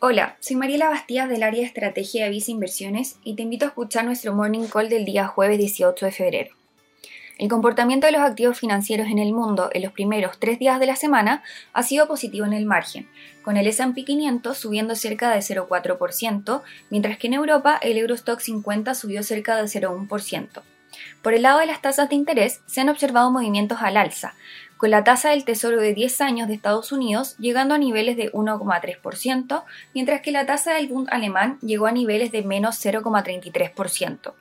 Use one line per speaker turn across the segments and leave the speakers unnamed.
Hola, soy Mariela Bastías del área de estrategia de Visa Inversiones y te invito a escuchar nuestro morning call del día jueves 18 de febrero. El comportamiento de los activos financieros en el mundo en los primeros tres días de la semana ha sido positivo en el margen, con el S&P 500 subiendo cerca de 0,4%, mientras que en Europa el Eurostock 50 subió cerca de 0,1%. Por el lado de las tasas de interés, se han observado movimientos al alza, con la tasa del Tesoro de 10 años de Estados Unidos llegando a niveles de 1,3%, mientras que la tasa del Bund alemán llegó a niveles de menos 0,33%.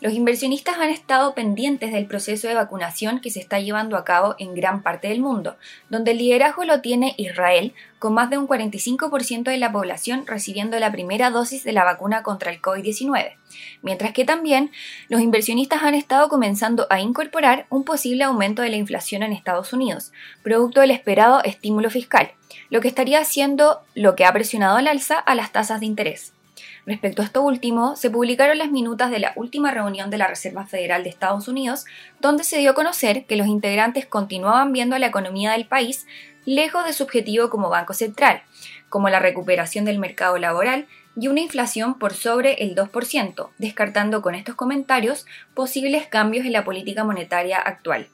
Los inversionistas han estado pendientes del proceso de vacunación que se está llevando a cabo en gran parte del mundo, donde el liderazgo lo tiene Israel, con más de un 45% de la población recibiendo la primera dosis de la vacuna contra el COVID-19, mientras que también los inversionistas han estado comenzando a incorporar un posible aumento de la inflación en Estados Unidos, producto del esperado estímulo fiscal, lo que estaría haciendo lo que ha presionado al alza a las tasas de interés. Respecto a esto último, se publicaron las minutas de la última reunión de la Reserva Federal de Estados Unidos, donde se dio a conocer que los integrantes continuaban viendo a la economía del país lejos de su objetivo como Banco Central, como la recuperación del mercado laboral y una inflación por sobre el 2%, descartando con estos comentarios posibles cambios en la política monetaria actual.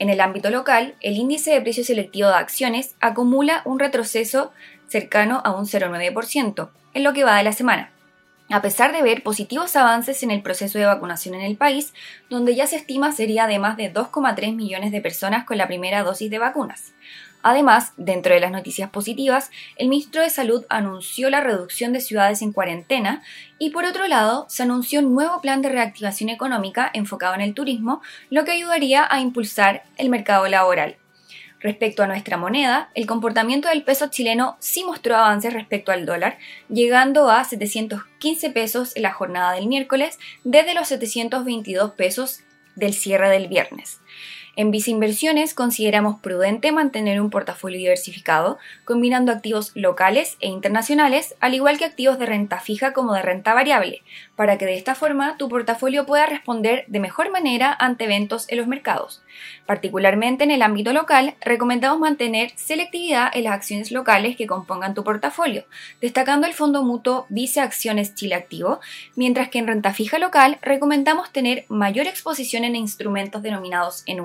En el ámbito local, el índice de precio selectivo de acciones acumula un retroceso cercano a un 0,9% en lo que va de la semana, a pesar de ver positivos avances en el proceso de vacunación en el país, donde ya se estima sería de más de 2,3 millones de personas con la primera dosis de vacunas. Además, dentro de las noticias positivas, el ministro de Salud anunció la reducción de ciudades en cuarentena y por otro lado, se anunció un nuevo plan de reactivación económica enfocado en el turismo, lo que ayudaría a impulsar el mercado laboral. Respecto a nuestra moneda, el comportamiento del peso chileno sí mostró avances respecto al dólar, llegando a 715 pesos en la jornada del miércoles desde los 722 pesos del cierre del viernes. En Viceinversiones consideramos prudente mantener un portafolio diversificado, combinando activos locales e internacionales, al igual que activos de renta fija como de renta variable, para que de esta forma tu portafolio pueda responder de mejor manera ante eventos en los mercados. Particularmente en el ámbito local, recomendamos mantener selectividad en las acciones locales que compongan tu portafolio, destacando el fondo mutuo Vice Acciones Chile Activo, mientras que en renta fija local recomendamos tener mayor exposición en instrumentos denominados en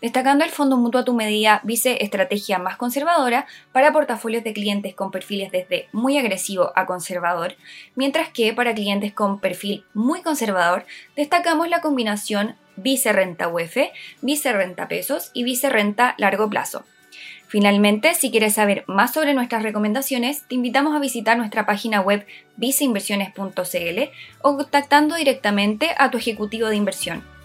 Destacando el fondo mutuo a tu medida Vice Estrategia más conservadora para portafolios de clientes con perfiles desde muy agresivo a conservador, mientras que para clientes con perfil muy conservador destacamos la combinación Vice Renta UEF, Vice Renta Pesos y Vice Renta Largo Plazo. Finalmente, si quieres saber más sobre nuestras recomendaciones, te invitamos a visitar nuestra página web viceinversiones.cl o contactando directamente a tu ejecutivo de inversión.